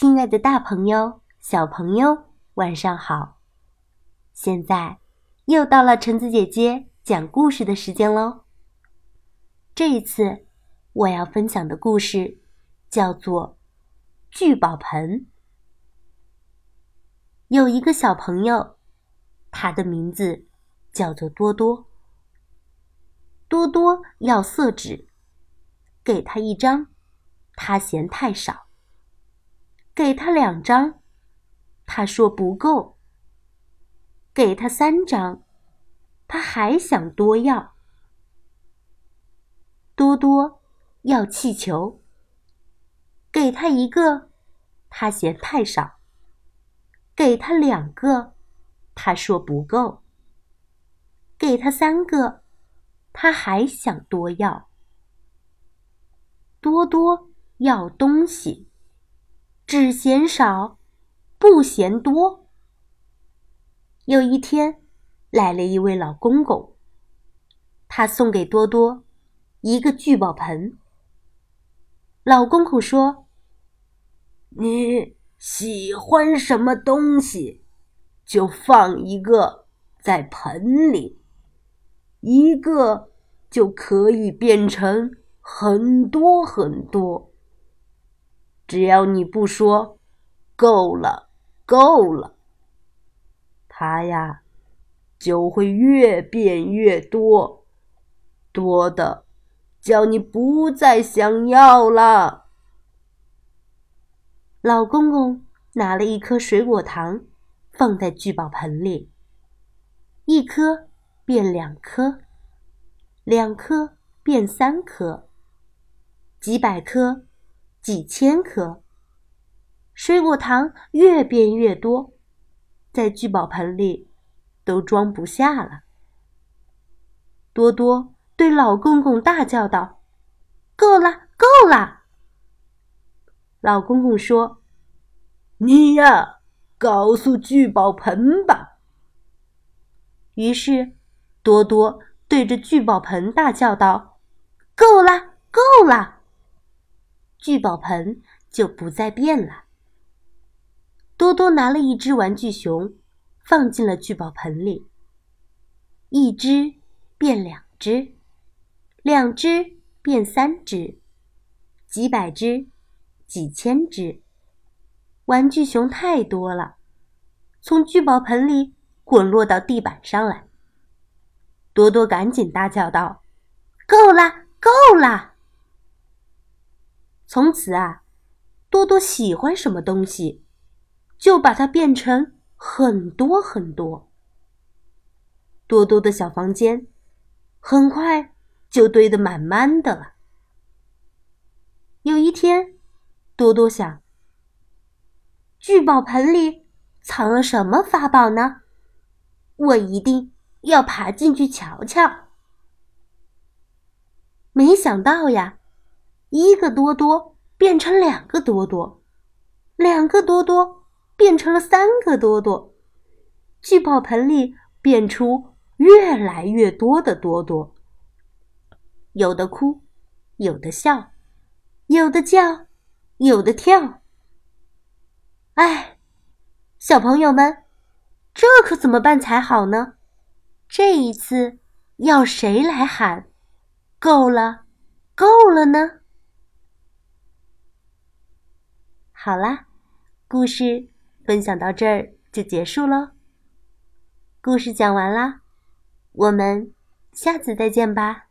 亲爱的大朋友、小朋友，晚上好！现在又到了橙子姐姐讲故事的时间喽。这一次我要分享的故事叫做《聚宝盆》。有一个小朋友，他的名字叫做多多。多多要色纸，给他一张，他嫌太少。给他两张，他说不够。给他三张，他还想多要。多多要气球，给他一个，他嫌太少。给他两个，他说不够。给他三个，他还想多要。多多要东西。只嫌少，不嫌多。有一天，来了一位老公公，他送给多多一个聚宝盆。老公公说：“你喜欢什么东西，就放一个在盆里，一个就可以变成很多很多。”只要你不说“够了，够了”，它呀就会越变越多，多的叫你不再想要了。老公公拿了一颗水果糖，放在聚宝盆里，一颗变两颗，两颗变三颗，几百颗。几千颗水果糖越变越多，在聚宝盆里都装不下了。多多对老公公大叫道：“够了，够了！”老公公说：“你呀，告诉聚宝盆吧。”于是，多多对着聚宝盆大叫道：“够了，够了！”聚宝盆就不再变了。多多拿了一只玩具熊，放进了聚宝盆里。一只变两只，两只变三只，几百只，几千只。玩具熊太多了，从聚宝盆里滚落到地板上来。多多赶紧大叫道：“够了，够了！”从此啊，多多喜欢什么东西，就把它变成很多很多。多多的小房间很快就堆得满满的了。有一天，多多想：聚宝盆里藏了什么法宝呢？我一定要爬进去瞧瞧。没想到呀！一个多多变成两个多多，两个多多变成了三个多多，聚宝盆里变出越来越多的多多。有的哭，有的笑，有的叫，有的跳。哎，小朋友们，这可怎么办才好呢？这一次要谁来喊“够了，够了”呢？好啦，故事分享到这儿就结束喽。故事讲完啦，我们下次再见吧。